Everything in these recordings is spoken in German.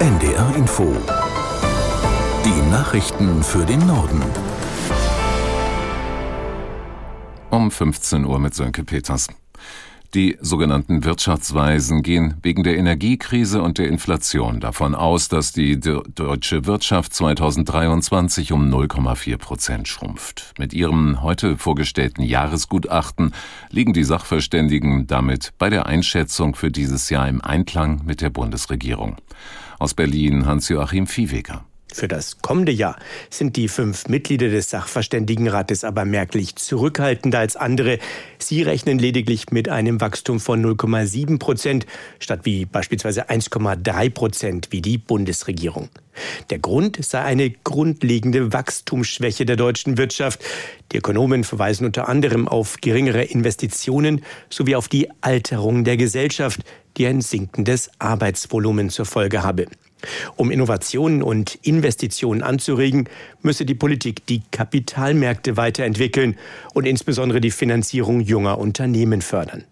NDR Info. Die Nachrichten für den Norden. Um 15 Uhr mit Sönke Peters. Die sogenannten Wirtschaftsweisen gehen wegen der Energiekrise und der Inflation davon aus, dass die deutsche Wirtschaft 2023 um 0,4 Prozent schrumpft. Mit ihrem heute vorgestellten Jahresgutachten liegen die Sachverständigen damit bei der Einschätzung für dieses Jahr im Einklang mit der Bundesregierung. Aus Berlin Hans-Joachim Viehweger. Für das kommende Jahr sind die fünf Mitglieder des Sachverständigenrates aber merklich zurückhaltender als andere. Sie rechnen lediglich mit einem Wachstum von 0,7 Prozent statt wie beispielsweise 1,3 Prozent wie die Bundesregierung. Der Grund sei eine grundlegende Wachstumsschwäche der deutschen Wirtschaft. Die Ökonomen verweisen unter anderem auf geringere Investitionen sowie auf die Alterung der Gesellschaft, die ein sinkendes Arbeitsvolumen zur Folge habe. Um Innovationen und Investitionen anzuregen, müsse die Politik die Kapitalmärkte weiterentwickeln und insbesondere die Finanzierung junger Unternehmen fördern.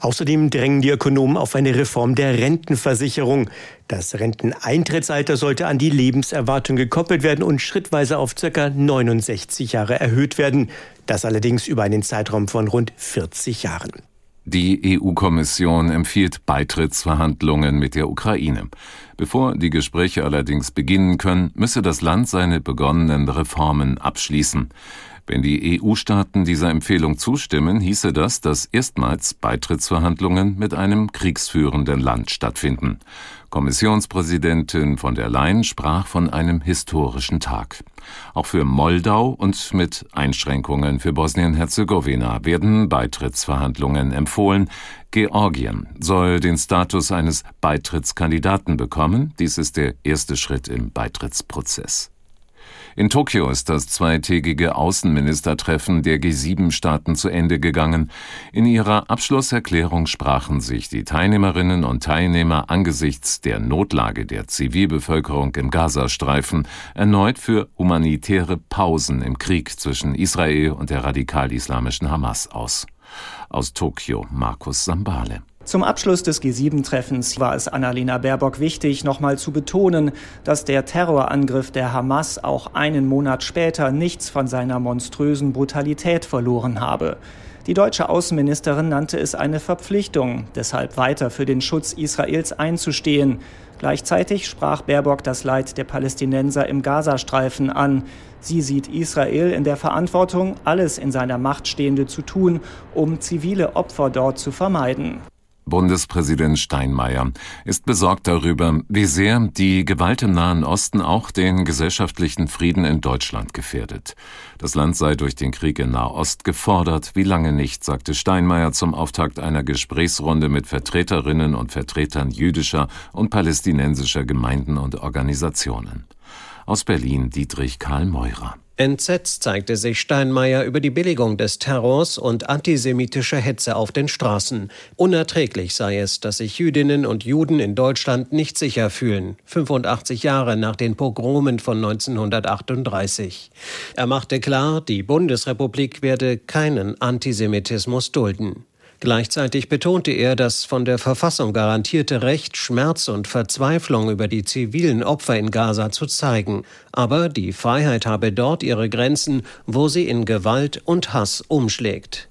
Außerdem drängen die Ökonomen auf eine Reform der Rentenversicherung. Das Renteneintrittsalter sollte an die Lebenserwartung gekoppelt werden und schrittweise auf ca. 69 Jahre erhöht werden. Das allerdings über einen Zeitraum von rund 40 Jahren. Die EU-Kommission empfiehlt Beitrittsverhandlungen mit der Ukraine. Bevor die Gespräche allerdings beginnen können, müsse das Land seine begonnenen Reformen abschließen. Wenn die EU-Staaten dieser Empfehlung zustimmen, hieße das, dass erstmals Beitrittsverhandlungen mit einem kriegsführenden Land stattfinden. Kommissionspräsidentin von der Leyen sprach von einem historischen Tag. Auch für Moldau und mit Einschränkungen für Bosnien-Herzegowina werden Beitrittsverhandlungen empfohlen. Georgien soll den Status eines Beitrittskandidaten bekommen. Dies ist der erste Schritt im Beitrittsprozess. In Tokio ist das zweitägige Außenministertreffen der G7-Staaten zu Ende gegangen. In ihrer Abschlusserklärung sprachen sich die Teilnehmerinnen und Teilnehmer angesichts der Notlage der Zivilbevölkerung im Gazastreifen erneut für humanitäre Pausen im Krieg zwischen Israel und der radikal-islamischen Hamas aus. Aus Tokio Markus Sambale. Zum Abschluss des G7-Treffens war es Annalena Baerbock wichtig, nochmal zu betonen, dass der Terrorangriff der Hamas auch einen Monat später nichts von seiner monströsen Brutalität verloren habe. Die deutsche Außenministerin nannte es eine Verpflichtung, deshalb weiter für den Schutz Israels einzustehen. Gleichzeitig sprach Baerbock das Leid der Palästinenser im Gazastreifen an. Sie sieht Israel in der Verantwortung, alles in seiner Macht Stehende zu tun, um zivile Opfer dort zu vermeiden. Bundespräsident Steinmeier ist besorgt darüber, wie sehr die Gewalt im Nahen Osten auch den gesellschaftlichen Frieden in Deutschland gefährdet. Das Land sei durch den Krieg in Nahost gefordert, wie lange nicht, sagte Steinmeier zum Auftakt einer Gesprächsrunde mit Vertreterinnen und Vertretern jüdischer und palästinensischer Gemeinden und Organisationen. Aus Berlin Dietrich Karl Meurer. Entsetzt zeigte sich Steinmeier über die Billigung des Terrors und antisemitische Hetze auf den Straßen. Unerträglich sei es, dass sich Jüdinnen und Juden in Deutschland nicht sicher fühlen, 85 Jahre nach den Pogromen von 1938. Er machte klar, die Bundesrepublik werde keinen Antisemitismus dulden. Gleichzeitig betonte er das von der Verfassung garantierte Recht, Schmerz und Verzweiflung über die zivilen Opfer in Gaza zu zeigen. Aber die Freiheit habe dort ihre Grenzen, wo sie in Gewalt und Hass umschlägt.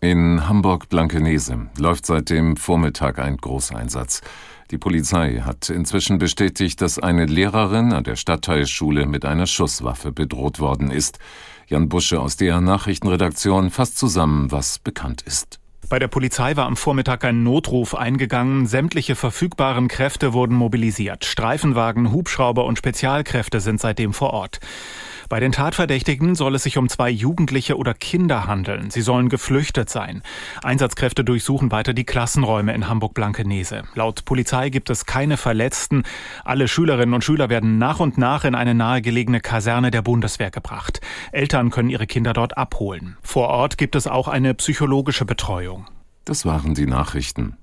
In Hamburg-Blankenese läuft seit dem Vormittag ein Großeinsatz. Die Polizei hat inzwischen bestätigt, dass eine Lehrerin an der Stadtteilschule mit einer Schusswaffe bedroht worden ist. Jan Busche aus der Nachrichtenredaktion fasst zusammen, was bekannt ist. Bei der Polizei war am Vormittag ein Notruf eingegangen. Sämtliche verfügbaren Kräfte wurden mobilisiert. Streifenwagen, Hubschrauber und Spezialkräfte sind seitdem vor Ort. Bei den Tatverdächtigen soll es sich um zwei Jugendliche oder Kinder handeln. Sie sollen geflüchtet sein. Einsatzkräfte durchsuchen weiter die Klassenräume in Hamburg-Blankenese. Laut Polizei gibt es keine Verletzten. Alle Schülerinnen und Schüler werden nach und nach in eine nahegelegene Kaserne der Bundeswehr gebracht. Eltern können ihre Kinder dort abholen. Vor Ort gibt es auch eine psychologische Betreuung. Das waren die Nachrichten.